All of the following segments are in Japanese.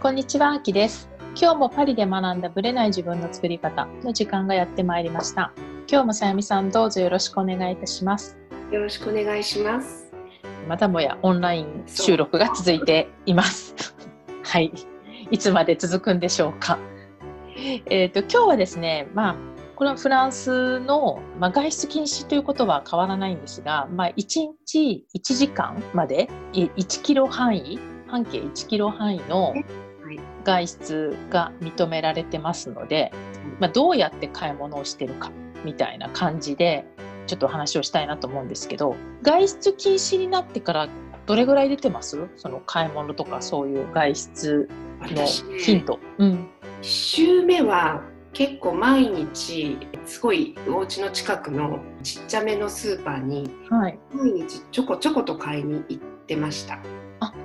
こんにちは、あきです。今日もパリで学んだブレない自分の作り方の時間がやってまいりました。今日もさやみさんどうぞよろしくお願いいたします。よろしくお願いします。またもやオンライン収録が続いています。はい。いつまで続くんでしょうか。えっ、と、今日はですね、まあ、これはフランスの、まあ、外出禁止ということは変わらないんですが、まあ、1日1時間までい1キロ範囲、半径1キロ範囲のはい外出が認められてますので、まあ、どうやって買い物をしてるかみたいな感じでちょっとお話をしたいなと思うんですけど外出禁止になってからどれぐらい出てます？その買い物とかそういう外出の私ね、ヒント。うん、1週目は結構毎日すごいお家の近くのちっちゃめのスーパーにはい、毎日ちょこちょこと買いに行ってました。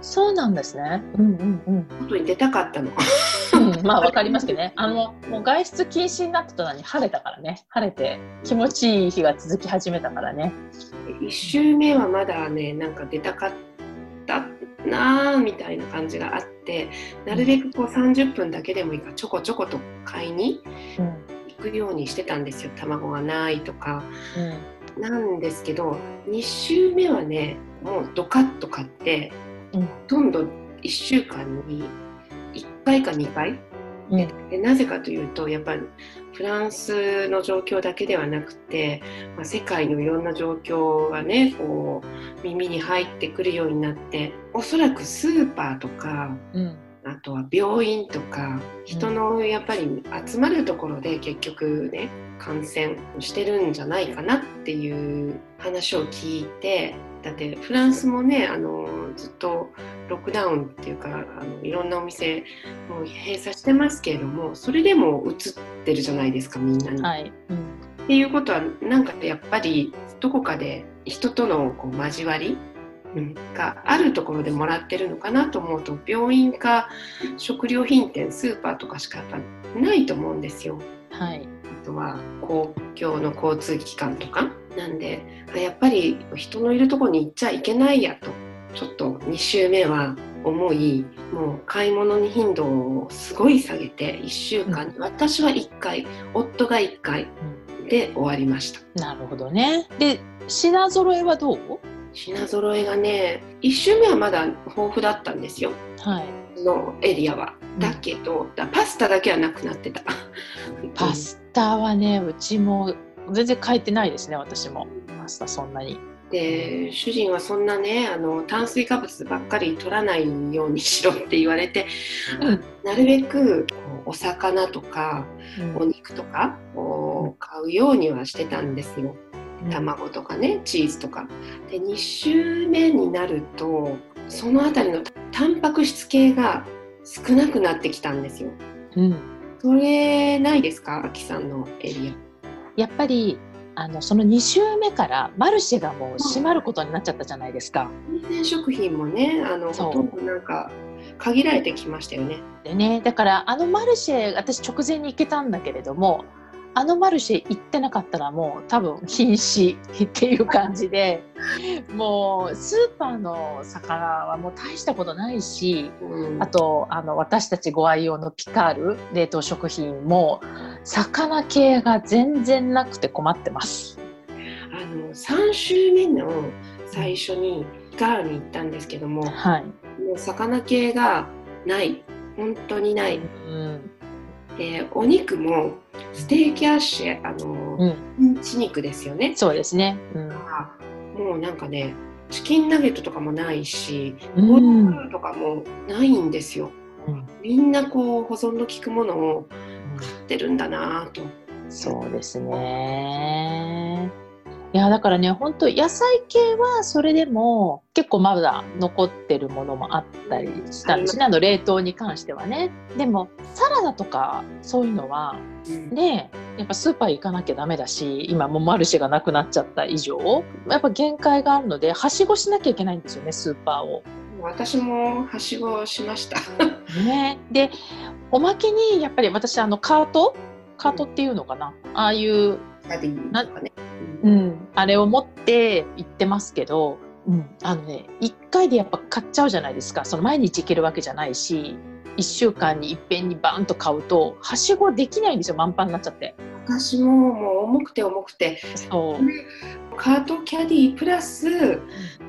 あそうなんですね。うんうんうん外に出たかったの。うん、まあわかりますけどね。あのもう外出禁止になった途端に晴れたからね。晴れて気持ちいい日が続き始めたからね。1週目はまだねなんか出たかったなーみたいな感じがあってなるべくこう30分だけでもいいからちょこちょこと買いにうん行くようにしてたんですよ卵がないとか。うんなんですけど2週目はねもうドカッと買って、うんほとんど1週間に1回か2回？うん。でなぜかというとやっぱりフランスの状況だけではなくて、まあ、世界のいろんな状況がねこう耳に入ってくるようになっておそらくスーパーとかうん。あとは病院とか人のやっぱり集まるところで結局ね感染してるんじゃないかなっていう話を聞いてだってフランスもねあのずっとロックダウンっていうかあのいろんなお店もう閉鎖してますけれどもそれでも映ってるじゃないですかみんなに。はい。うんっていうことはなんかやっぱりどこかで人とのこう交わりうんがあるところでもらってるのかなと思うと病院か食料品店スーパーとかしかやっぱないと思うんですよ。はい。あとは公共の交通機関とか。なんであやっぱり人のいるところに行っちゃいけないやとちょっと2週目は思いもう買い物に頻度をすごい下げて1週間に、私は1回夫が1回で終わりました。なるほどね。で、品揃えはどう？品揃えがね1週目はまだ豊富だったんですよはい。のエリアは。だけど、だパスタだけはなくなってた。パスタはね、うちも全然変えてないですね、私も。パスタそんなに。で主人はそんなねあの炭水化物ばっかり取らないようにしろって言われて、うんなるべくお魚とかお肉とかを買うようにはしてたんですよ。卵とかねチーズとか。で2週目になるとそのあたりのタンパク質系が少なくなってきたんですよ。うん。それないですか、あきさんのエリやっぱり、あの、その2週目からマルシェがもう閉まることになっちゃったじゃないですか。ア。生鮮食品もね、あのほとんどなんか限られてきましたよね。でね、だからあのマルシェ、私直前に行けたんだけれども、あのマルシェ行ってなかったらもう多分瀕死っていう感じで、もうスーパーの魚はもう大したことないし、うんあとあの私たちご愛用のピカール冷凍食品も魚系が全然なくて困ってます。あの3週目の最初にガーに行ったんですけども、もはい。う魚系がない、本当にない。うん。で、お肉もステーキアッシュ、あの、うん。ミンチ肉ですよね。そうですね。うん。もうなんかね、チキンナゲットとかもないし、うんコールとかもないんですよ。うんみんなこう保存の効くものを買ってるんだなぁと。そうですね。いやだからね本当野菜系はそれでも結構まだ残ってるものもあったりしたんです。ねあの冷凍に関してはね。でもサラダとかそういうのはねやっぱスーパー行かなきゃダメだし今もうマルシェがなくなっちゃった以上。やっぱ限界があるのではしごしなきゃいけないんですよねスーパーを。私もはしごしました。ね、でおまけにやっぱり私あのカート？カートっていうのかな？ああいう caddie とかね。うん、あれを持って行ってますけど、うん、あのね1回でやっぱ買っちゃうじゃないですか。その毎日行けるわけじゃないし1週間にいっぺんにバーンと買うとはしごできないんですよ満帆になっちゃって。私ももう重くて重くて。そう。カートキャディプラス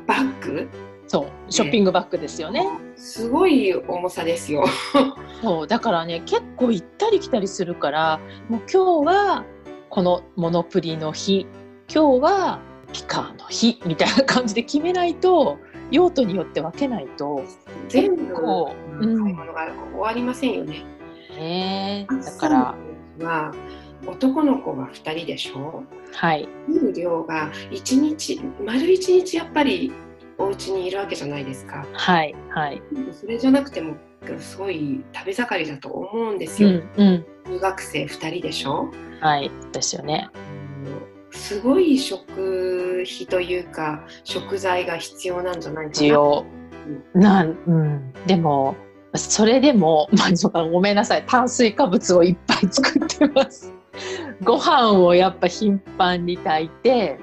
バッグ？そう。ショッピングバッグですよね。すごい重さですよ。そう。だからね結構行ったり来たりするからもう今日はこのモノプリの日今日はピカーの日みたいな感じで決めないと用途によって分けないと全部買い物が終わりませんよね。ねだからは男の子が2人でしょ？はい。見る量が1日丸1日やっぱりお家にいるわけじゃないですか。はいはい。それじゃなくてもすごい食べ盛りだと思うんですうよ。んうん。中学生2人でしょ？はいですよね。すごい食費というか食材が必要なんじゃないかな。需要。なん、うん、でもそれでも、まあ、そうかごめんなさい。炭水化物をいっぱい作ってます。ご飯をやっぱ頻繁に炊いて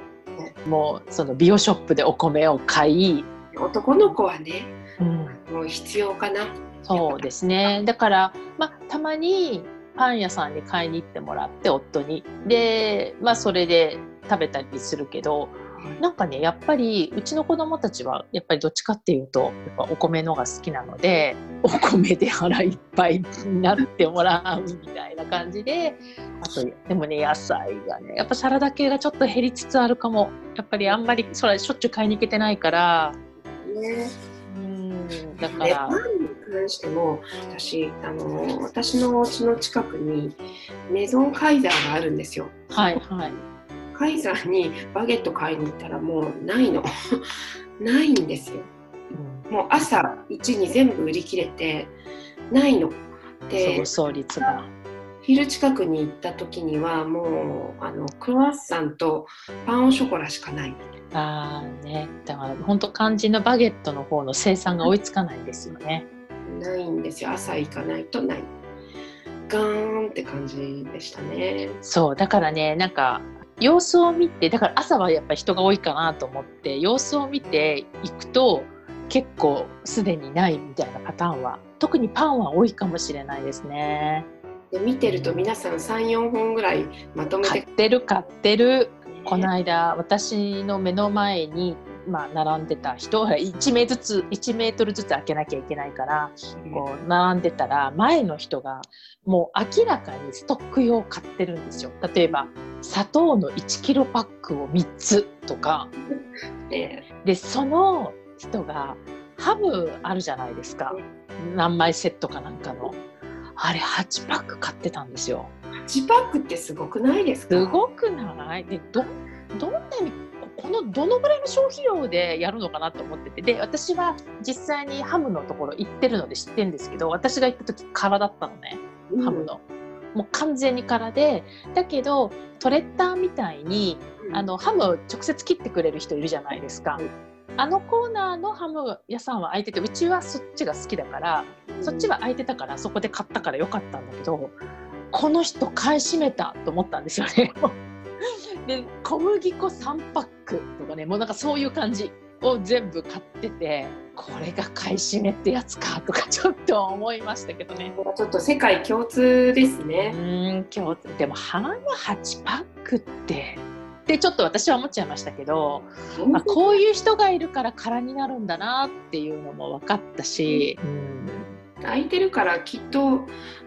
もうそのビオショップでお米を買い、男の子はねうん、もう必要かな。そうですね。だから、まあ、たまにパン屋さんに買いに行ってもらって夫に。で、まあ、それで食べたりするけどなんかねやっぱりうちの子供たちはやっぱりどっちかっていうとやっぱお米のが好きなのでお米で腹いっぱいになってもらうみたいな感じであとでもね野菜がねやっぱサラダ系がちょっと減りつつあるかも。やっぱりあんまりそれしょっちゅう買いに行けてないから。ね。うんだかでらパンに関しても私あの私のお家の近くにメゾンカイザーがあるんですよ。はいはい。カイザーにバゲット買いに行ったらもうないの ないんですよ。うんもう朝1に全部売り切れてないの。で競争率が。昼近くに行った時にはもうあのクロワッサンとパンオショコラしかない。ああね、だから本当肝心のバゲットの方の生産が追いつかないんですよね。ないんですよ朝行かないとない。ガーンって感じでしたね。そうだからねなんか様子を見てだから朝はやっぱり人が多いかなと思って様子を見ていくと結構すでにないみたいなパターンは特にパンは多いかもしれないですね。で見てると皆さん34本ぐらいまとめ買っててる買ってる。この間私の目の前に、まあ、並んでた人が1名ずつ1メートルずつ開けなきゃいけないからこう並んでたら前の人がもう明らかにストック用買ってるんですよ。例えば砂糖の1キロパックを3つとか。ねでその人がハムあるじゃないですか。何枚セットかなんかのあれ8パック買ってたんですよ。8パックってすごくないですか？すごくない？でどどんなにこのどのぐらいの消費量でやるのかなと思ってて。で私は実際にハムのところ行ってるので知ってるんですけど私が行った時空だったのね。うん。ハムの。もう完全に空で。だけどトレッターみたいにうん。あのハムを直接切ってくれる人いるじゃないですか。あのコーナーのハム屋さんは空いててうちはそっちが好きだからそっちは空いてたからそこで買ったからよかったんだけどこの人買い占めたと思ったんですよね。で小麦粉3パックとかねもうなんかそういう感じを全部買っててこれが買い占めってやつかとかちょっと思いましたけどね。ちょっと世界共通ですうね。ーん今日でもハム8パックってってちょっと私は思っちゃいましたけど、まあ、こういう人がいるから空になるんだなっていうのも分かったし、うん。空いてるからきっと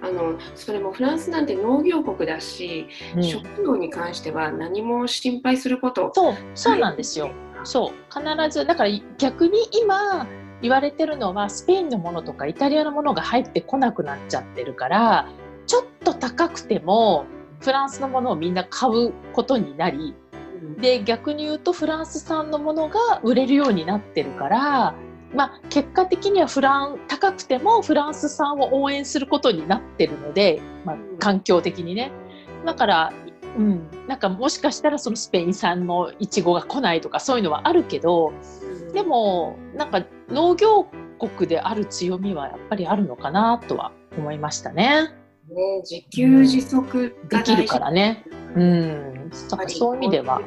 あのそれもフランスなんて農業国だし、うん。食料に関しては何も心配すること。そうそうなんですよ。そう。必ずだから逆に今言われてるのはスペインのものとかイタリアのものが入ってこなくなっちゃってるからちょっと高くてもフランスのものをみんな買うことになりうんで逆に言うとフランス産のものが売れるようになってるから、まあ、結果的にはフラン高くてもフランス産を応援することになってるので、まあ、環境的にね。だからうん、なんかもしかしたらそのスペイン産のいちごが来ないとかそういうのはあるけどでもなんか農業国である強みはやっぱりあるのかなとは思いましたね。ね、自給自足できるからね。うん、そういう意味では、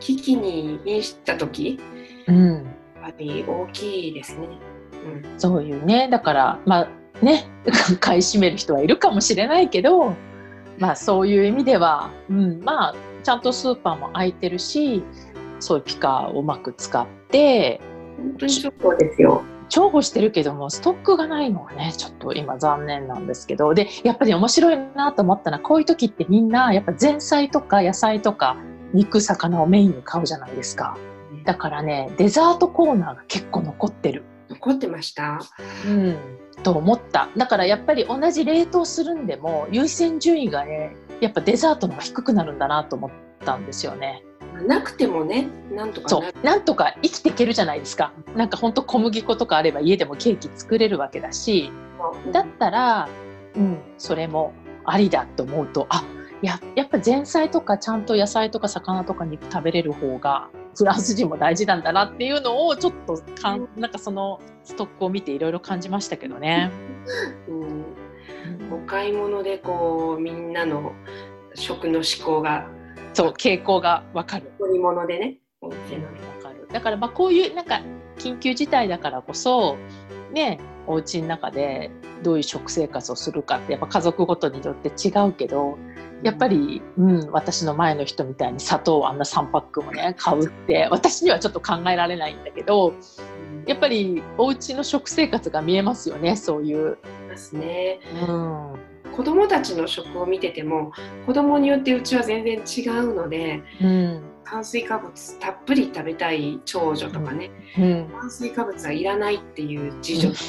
危機に瀕した時うん、やっぱり大きいですね。うん。そういうね。だからまあね 買い占める人はいるかもしれないけどまあそういう意味では、うん、まあちゃんとスーパーも空いてるしそういうピカをうまく使って本当にそうですよ重宝してるけどもストックがないのはねちょっと今残念なんですけど。でやっぱり面白いなと思ったのはこういう時ってみんなやっぱ前菜とか野菜とか肉魚をメインに買うじゃないですか。だからねデザートコーナーが結構残ってる。残ってました？うん。と思った。だからやっぱり同じ冷凍するんでも優先順位がねやっぱデザートの方が低くなるんだなと思ったんですよね。なくてもねなんとかなんとか生きていけるじゃないですか。なんかほんと小麦粉とかあれば家でもケーキ作れるわけだしだったら、うん、それもありだと思うとあややっぱ前菜とかちゃんと野菜とか魚とか肉食べれる方がフランス人も大事なんだなっていうのをちょっとかんなんかそのストックを見ていろいろ感じましたけどね。うん。お買い物でこうみんなの食の思考がそう傾向がわかる。乗り物でね。わかる。だからまあこういうなんか緊急事態だからこそねお家の中でどういう食生活をするかってやっぱ家族ごとによって違うけどやっぱり、うん、私の前の人みたいに砂糖をあんな3パックもね買うって私にはちょっと考えられないんだけどやっぱりお家の食生活が見えますよねそういう。ですね。うん子供たちの食を見てても子供によってうちは全然違うので、うん、炭水化物たっぷり食べたい長女とかね、うん、炭水化物はいらないっていう次女とか、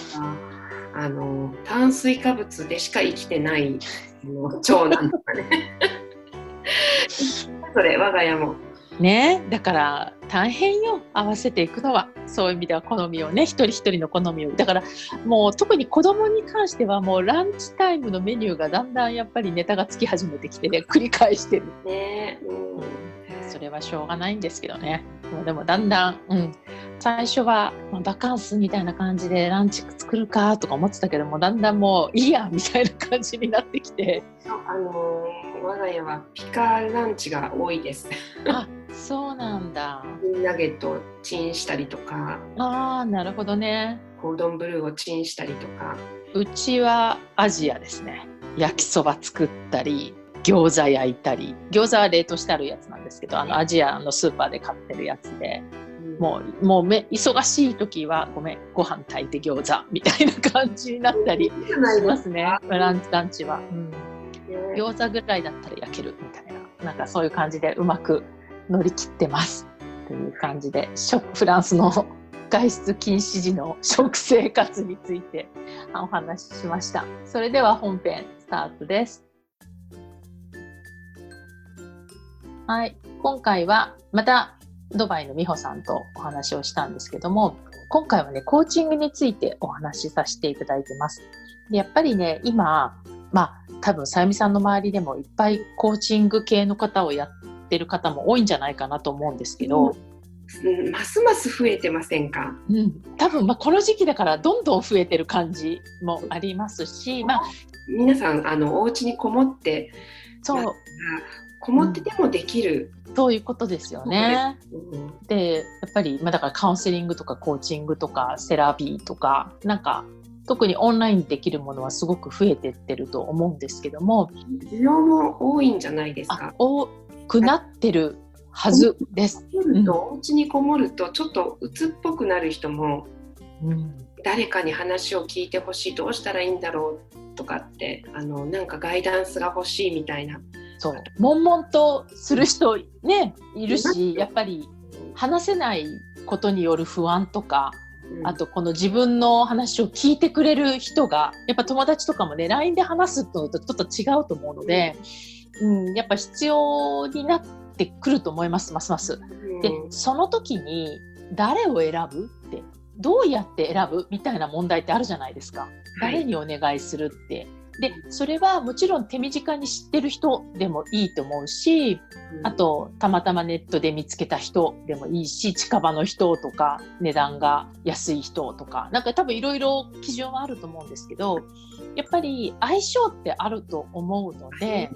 うん、あの炭水化物でしか生きてない長男とかね。それ我が家もね。だから大変よ合わせていくのは。そういう意味では好みをね一人一人の好みを。だからもう特に子供に関してはもうランチタイムのメニューがだんだんやっぱりネタがつき始めてきてね 繰り返してる。ね、うん、それはしょうがないんですけどね。もうでもだんだん、うん、最初は、まあ、バカンスみたいな感じでランチ作るかとか思ってたけどもだんだんもういいやみたいな感じになってきて。あの我が家はピカランチが多いです。あそうなんだ。ナゲットをチンしたりとか。ああ、なるほどね。コードンブルーをチンしたりとか。うちはアジアですね。焼きそば作ったり、餃子焼いたり。餃子は冷凍してあるやつなんですけど、あのアジアのスーパーで買ってるやつで。もうもうめ忙しい時はごめんご飯炊いて餃子みたいな感じになったりしますねランランチは、うん、餃子ぐらいだったら焼けるみたいななんかそういう感じでうまく乗り切ってますという感じでフランスの 外出禁止時の食生活についてお話ししました。それでは本編スタートです。はい、今回はまたドバイの美穂さんとお話をしたんですけども、今回はね、コーチングについてお話しさせていただいてます。でやっぱりね、今、まあ多分さゆみさんの周りでもいっぱいコーチング系の方をやっってる方も多いんじゃないかなと思うんですけど、うん、ますます増えてませんか、うん、多分まあこの時期だからどんどん増えてる感じもありますし、まあ、皆さんあのお家にこもってそう。こもっててもできる、うん、そういうことですよね。でやっぱり、まあ、だからカウンセリングとかコーチングとかセラピーとかなんか特にオンラインできるものはすごく増えてってると思うんですけども需要も多いんじゃないですか？おくなってるはずです。お家にこもるとちょっと鬱っぽくなる人も、うん、誰かに話を聞いてほしいどうしたらいいんだろうとかってあのなんかガイダンスが欲しいみたいな。そう悶々とする人ねいるしやっぱり話せないことによる不安とか、うん、あとこの自分の話を聞いてくれる人がやっぱ友達とかもね LINE で話すとちょっと違うと思うので。うんうん、やっぱ必要になってくると思いますますます。でその時に誰を選ぶってどうやって選ぶみたいな問題ってあるじゃないですか。誰にお願いするって。でそれはもちろん手短に知ってる人でもいいと思うしあとたまたまネットで見つけた人でもいいし近場の人とか値段が安い人とかなんか多分いろいろ基準はあると思うんですけどやっぱり相性ってあると思うので、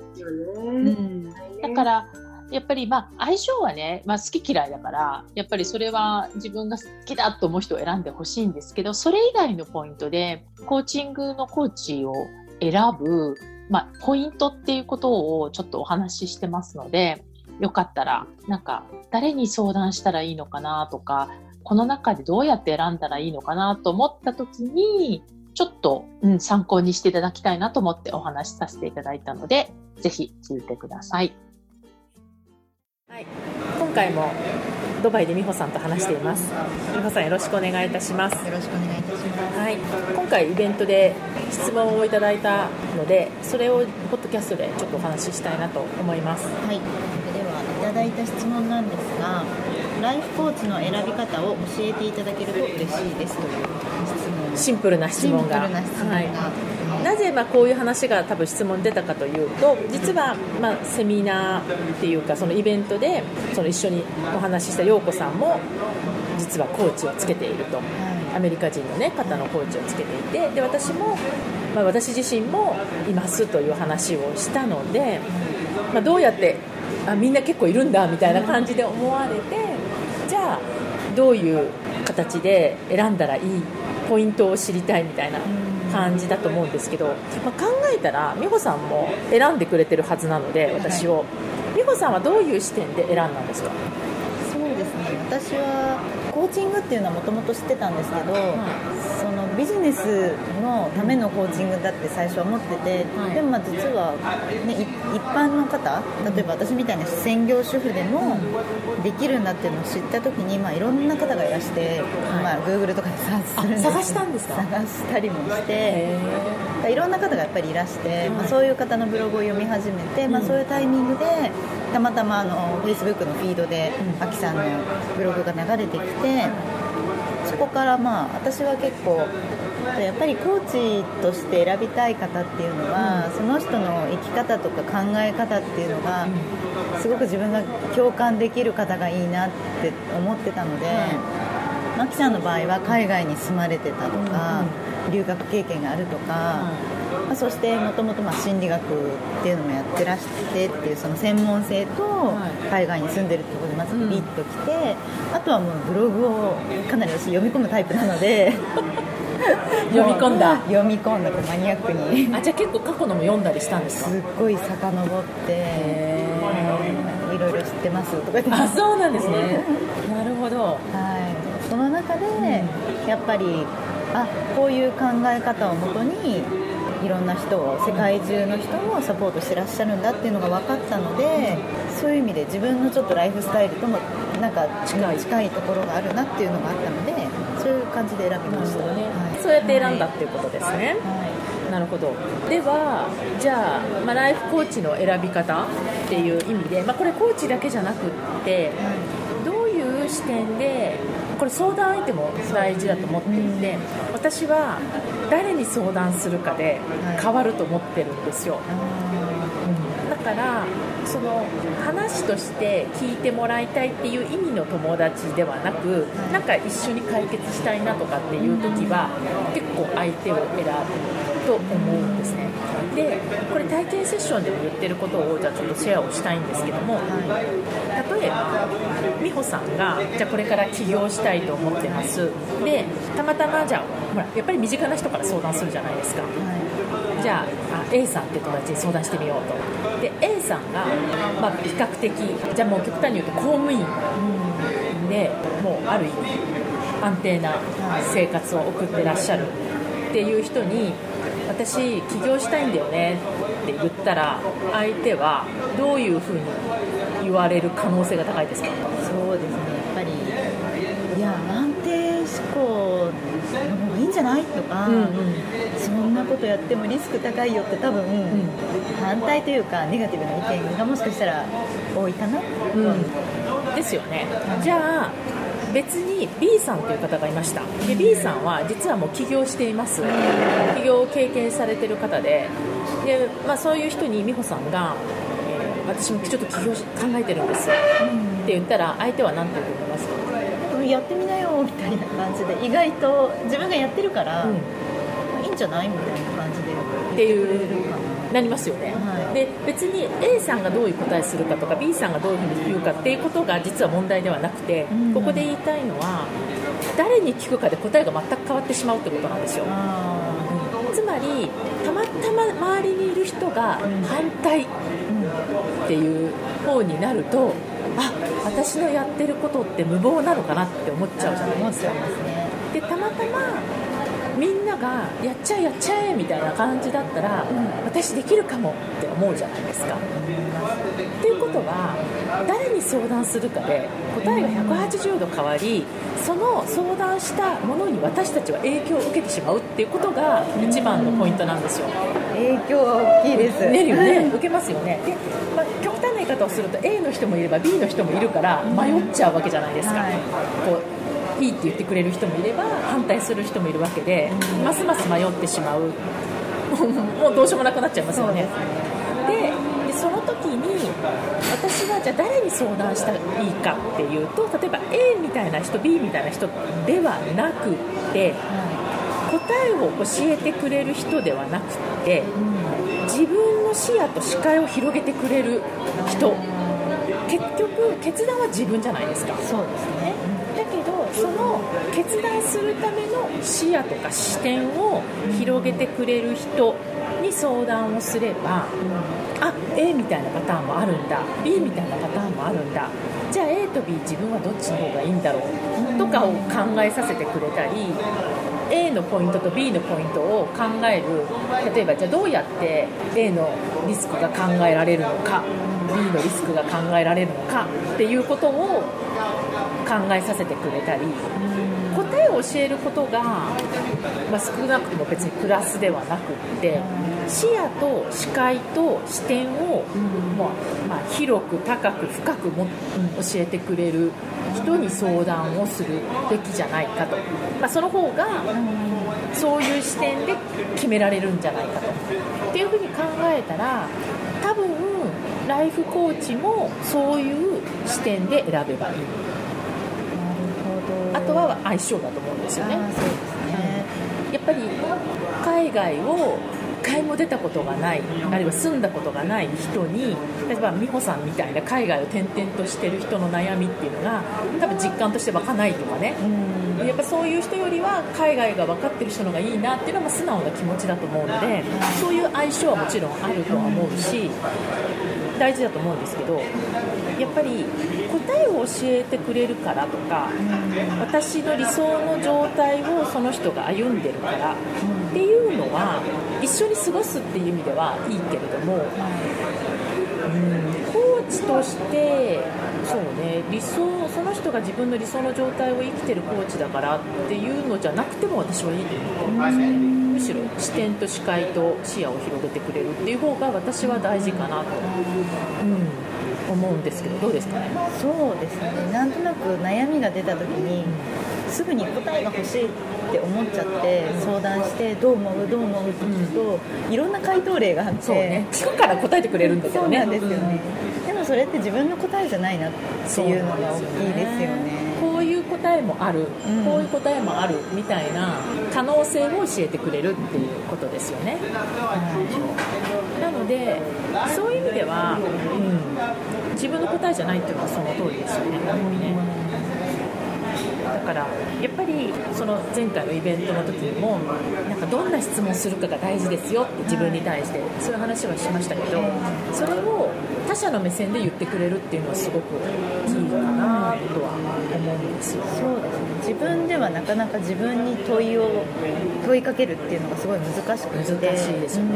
うん、だからやっぱりまあ相性はね、まあ、好き嫌いだからやっぱりそれは自分が好きだと思う人を選んでほしいんですけどそれ以外のポイントでコーチングのコーチを選ぶ、まあ、ポイントっていうことをちょっとお話ししてますのでよかったらなんか誰に相談したらいいのかなとかこの中でどうやって選んだらいいのかなと思った時にちょっと、うん、参考にしていただきたいなと思ってお話しさせていただいたのでぜひ聞いてください。はい、今回もドバイで美穂さんと話しています。美穂さんよろしくお願いいたします。よろしくお願いいたします。はい。今回イベントで質問をいただいたのでそれをポッドキャストでちょっとお話ししたいなと思います。はい。ではいただいた質問なんですがライフコーチの選び方を教えていただけると嬉しいですという質問。シンプルな質問が。なぜまあこういう話が多分質問出たかというと実はまあセミナーっていうかそのイベントでその一緒にお話しした陽子さんも実はコーチをつけていると、アメリカ人の、ね、方のコーチをつけていてで私も、まあ、私自身もいますという話をしたので、まあ、どうやってあみんな結構いるんだみたいな感じで思われてじゃあどういう形で選んだらいいポイントを知りたいみたいな感じだと思うんですけど、まあ、考えたら美穂さんも選んでくれてるはずなので私を、美穂さんはどういう視点で選んだんですか？そうですね。私はコーチングっていうのはもともと知ってたんですけど、そのビジネスのためのコーチングだって最初は思ってて、はい。でもまあ実は、ね、い一般の方例えば私みたいな専業主婦でもできるんだっていうのを知った時に、まあ、いろんな方がいらして、まあ、Google とかでサーチするんですあ探したんですか？探したりもしてへいろんな方がやっぱりいらして、まあ、はいそういう方のブログを読み始めて、まあ、うん。そういうタイミングでたまたまあの Facebook のフィードでうん。アキさんのブログが流れてきてそこからまあ私は結構やっぱりコーチとして選びたい方っていうのは、その人の生き方とか考え方っていうのが、すごく自分が共感できる方がいいなって思ってたので、マキさんの場合は海外に住まれてたとか、留学経験があるとか、まあ、そしてもともとまあ心理学っていうのもやってらしてっていうその専門性とはい。海外に住んでるってことでまずビビッときて、あとはもうブログをかなり私読み込むタイプなので 読み込んだ。読み込んだマニアックに。あじゃあ結構過去のも読んだりしたんですか？すっごい遡ってへいろいろ知ってますとか言って。あそうなんですね。なるほど。はい、その中でやっぱりあこういう考え方をもとにいろんな人を世界中の人をサポートしてらっしゃるんだっていうのが分かったのでそういう意味で自分のちょっとライフスタイルともなんか近い近い。ところがあるなっていうのがあったのでそういう感じで選びました、ね、はい。そうやって選んだっていうことですね、はい。なるほど。ではじゃあ、まあ、ライフコーチの選び方っていう意味で、まあ、これコーチだけじゃなくってどういう視点でこれ相談相手も大事だと思っていて、私は誰に相談するかで変わると思ってるんですよ、だからその話として聞いてもらいたいっていう意味の友達ではなく、はい。なんか一緒に解決したいなとかっていう時は、結構相手を選ぶと思うんですねでこれ体験セッションでも言ってることをじゃあちょっとシェアをしたいんですけども例えば美穂さんがじゃあこれから起業したいと思ってます。でたまたまじゃあほらやっぱり身近な人から相談するじゃないですか。じゃああ A さんって友達に相談してみようと。で A さんが、まあ、比較的じゃあもう極端に言うと公務員でもうある意味安定な生活を送ってらっしゃるっていう人に私起業したいんだよねって言ったら相手はどういうふうに言われる可能性が高いですか？そうですね。やっぱりいや安定志向の方がいいんじゃない？とか、そんなことやってもリスク高いよって多分、反対というかネガティブな意見がもしかしたら多いかな、う。ん、ですよね、じゃあ別に B さんという方がいました。で B さんは実はもう起業しています。起業を経験されてる方で。で、まあ、そういう人に美穂さんが、えー私もちょっと起業し考えてるんですって言ったら相手は何て言うと思いますかやってみなよみたいな感じで。意外と自分がやってるから、うん。いいんじゃない？みたいな感じでっていうななりますよね、はい。で別に A さんがどういう答えするかとか B さんがどういうふうに言うかっていうことが実は問題ではなくて、うん。ここで言いたいのは誰に聞くかで答えが全く変わってしまうってことなんですよ。あつまりたまたま周りにいる人が反対っていう方になるとあ私のやってることって無謀なのかなって思っちゃうじゃないですか。でたまたまみんながやっちゃえやっちゃえみたいな感じだったら、私できるかもって思うじゃないですか。っていうことは誰に相談するかで答えが180度変わりその相談したものに私たちは影響を受けてしまうっていうことが一番のポイントなんですよ。影響は大きいです。ねるよね。受けますよね。で、まあ、極端な言い方をすると A の人もいれば B の人もいるから迷っちゃうわけじゃないですか、はい。こういいって言ってくれる人もいれば反対する人もいるわけで、ますます迷ってしまう。もうどうしようもなくなっちゃいますよね。ででその時に私はじゃあ誰に相談したらいいかっていうと例えば A みたいな人 B みたいな人ではなくって答えを教えてくれる人ではなくって自分の視野と視界を広げてくれる人。結局決断は自分じゃないですか。そうですねその決断するための視野とか視点を広げてくれる人に相談をすれば、あ A みたいなパターンもあるんだ。B みたいなパターンもあるんだ。じゃあ A と B 自分はどっちの方がいいんだろう？とかを考えさせてくれたり A のポイントと B のポイントを考える。例えばじゃあどうやって A のリスクが考えられるのか B のリスクが考えられるのかっていうことを考えさせてくれたり答えを教えることが、まあ、少なくとも別にプラスではなくって視野と視界と視点を、まあまあ、広く高く深くも教えてくれる人に相談をするべきじゃないかと、まあ、その方がそういう視点で決められるんじゃないかと。っていうふうに考えたら多分ライフコーチもそういう視点で選べばいい。あとは相性だと思うんですよね。あーそうですね。やっぱり海外を一回も出たことがないあるいは住んだことがない人に例えば美穂さんみたいな海外を転々としてる人の悩みっていうのが多分実感として湧かないとかねやっぱそういう人よりは海外が分かってる人の方がいいなっていうのはまあ素直な気持ちだと思うのでそういう相性はもちろんあるとは思うし大事だと思うんですけどやっぱり答えを教えてくれるからとか私の理想の状態をその人が歩んでるからっていうのは一緒に過ごすっていう意味ではいいけれども、うん、コーチとしてそうね。理想その人が自分の理想の状態を生きてるコーチだからっていうのじゃなくても私はいいと思いますね。むしろ視点と視界と視野を広げてくれるっていう方が私は大事かなと、うん、思うんですけどどうですか？ねそうですね。なんとなく悩みが出た時にすぐに答えが欲しいって思っちゃって相談してどう思う？どう思う？って聞くといろんな回答例があってそうね。聞くから答えてくれるんだけどね。そうなんですよね、でもそれって自分の答えじゃないなっていうのが大きいですよね。こういう答えもある、うん。こういう答えもあるみたいな可能性を教えてくれるっていうことですよね。なのでそういう意味では、うん、自分の答えじゃないっていうのはその通りですよね。本当にねだからやっぱりその前回のイベントの時にもなんかどんな質問するかが大事ですよって自分に対してそういう話はしましたけどそれを他者の目線で言ってくれるっていうのはすごくいいかなとは思うんですよ。そうですね自分ではなかなか自分に問いを問いかけるっていうのがすごい難しくて難しいですよね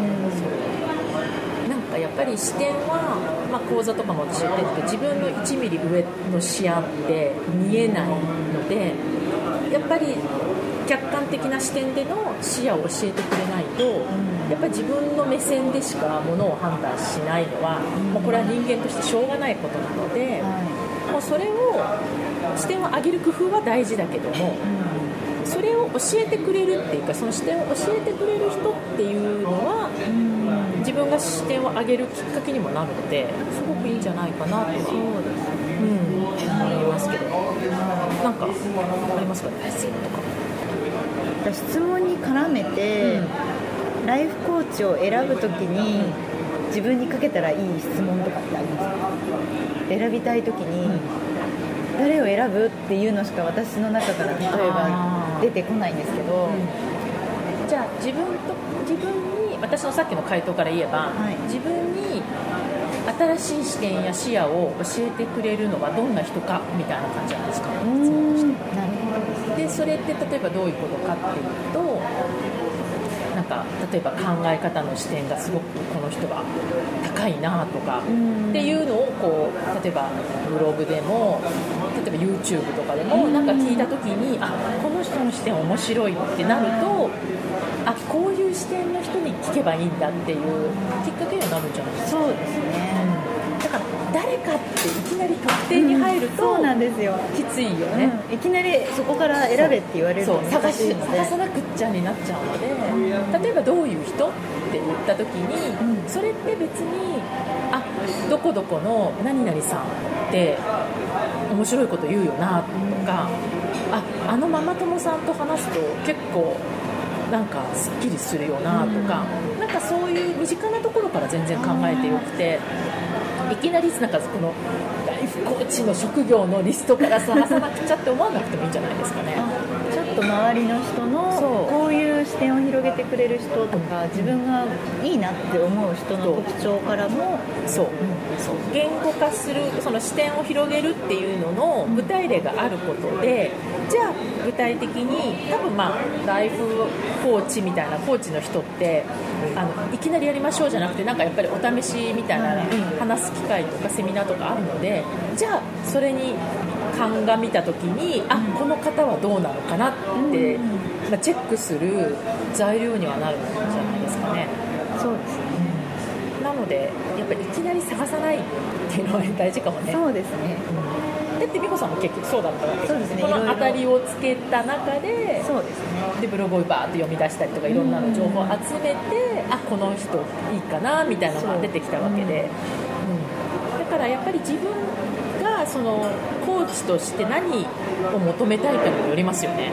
かやっぱり視点は、まあ、講座とかも私言ってるけど自分の1ミリ上の視野って見えないのでやっぱり客観的な視点での視野を教えてくれないと、やっぱり自分の目線でしかものを判断しないのは、もうこれは人間としてしょうがないことなので、もうそれを視点を上げる工夫は大事だけども、それを教えてくれるっていうかその視点を教えてくれる人っていうのは、自分が視点を上げるきっかけにもなるのですごくいいんじゃないかなとは、うん、思いますけど。なんかありますかね？質問とか。質問に絡めて、ライフコーチを選ぶときに自分にかけたらいい質問とかってありますか？選びたいときに誰を選ぶっていうのしか私の中から例えば出てこないんですけど、じゃあ自分と自分に私のさっきの回答から言えば、はい。自分に新しい視点や視野を教えてくれるのはどんな人かみたいな感じなんですか？なるほど。でそれって例えばどういうことかっていうとなんか例えば考え方の視点がすごくこの人が高いなとかっていうのをこう例えばブログでも例えば YouTube とかでもなんか聞いた時にあこの人の視点面白いってなるとあこういう視点の人に聞けばいいんだっていうきっかけにはなるんじゃないですか？そうですね。だから誰かっていきなり特定に入るとそうなんですよ、きついよね、うんいきなりそこから選べって言われるそうの探し探さなくっちゃになっちゃうので例えばどういう人って言った時に、うん。それって別にあどこどこの何々さんって面白いこと言うよなとか、ああのママ友さんと話すと結構なんかすっきりするよなとか、なんかそういう身近なところから全然考えてよくて。いきなりなんかこのライフコーチの職業のリストから探さなくちゃって思わなくてもいいんじゃないですかね。ちょっと周りの人の視点を広げてくれる人とか自分がいいなって思う人の特徴からもそう。そう。言語化するその視点を広げるっていうのの具体例があることでじゃあ具体的に多分まあライフコーチみたいなコーチの人ってあのいきなりやりましょうじゃなくてなんかやっぱりお試しみたいな話す機会とかセミナーとかあるのでじゃあそれに鑑みた時にあこの方はどうなのかなって、まあ、チェックする材料にはなるんじゃないですかね。そうですね。なのでやっぱりいきなり探さないっていうのは大事かもね。そうですね。だって美穂さんも結局そうだったわけそうですね。この当たりをつけた中でそうですね。でブログをバーッと読み出したりとかいろんなの情報を集めてあこの人いいかなみたいなのが出てきたわけで、うん。だからやっぱり自分がそのコーチとして何を求めたいかにもよりますよね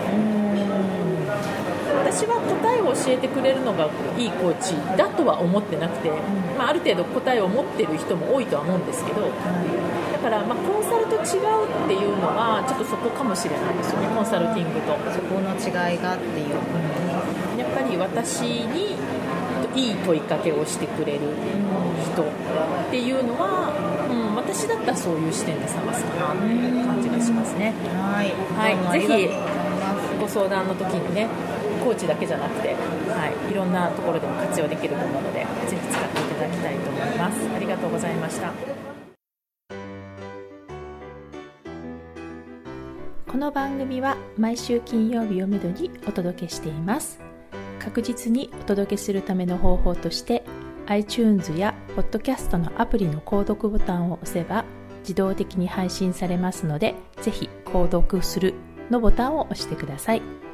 私は答えを教えてくれるのがいいコーチだとは思ってなくて、まあ、ある程度答えを持ってる人も多いとは思うんですけどだからまあコンサルと違うっていうのはちょっとそこかもしれないですよねコンサルティングと。そこの違いがっていう。やっぱり私にいい問いかけをしてくれる人っていうのは、うん、私だったらそういう視点で探すかなっていう感じがしますね。はい。はい。どうもありがとうございます。ご相談の時にねコーチだけじゃなくて、はい、いろんなところでも活用できると思うのでぜひ使っていただきたいと思いますありがとうございました。この番組は毎週金曜日をめどにお届けしています。確実にお届けするための方法として iTunes や Podcast のアプリの購読ボタンを押せば自動的に配信されますのでぜひ購読するのボタンを押してください。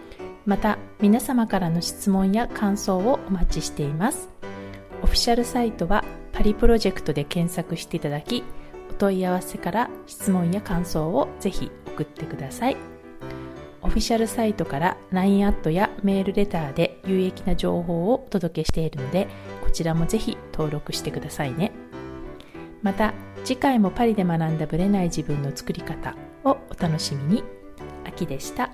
また皆様からの質問や感想をお待ちしています。オフィシャルサイトはパリプロジェクトで検索していただきお問い合わせから質問や感想をぜひ送ってください。オフィシャルサイトから LINE アットやメールレターで有益な情報をお届けしているのでこちらもぜひ登録してくださいね。また次回もパリで学んだブレない自分の作り方をお楽しみに。秋でした。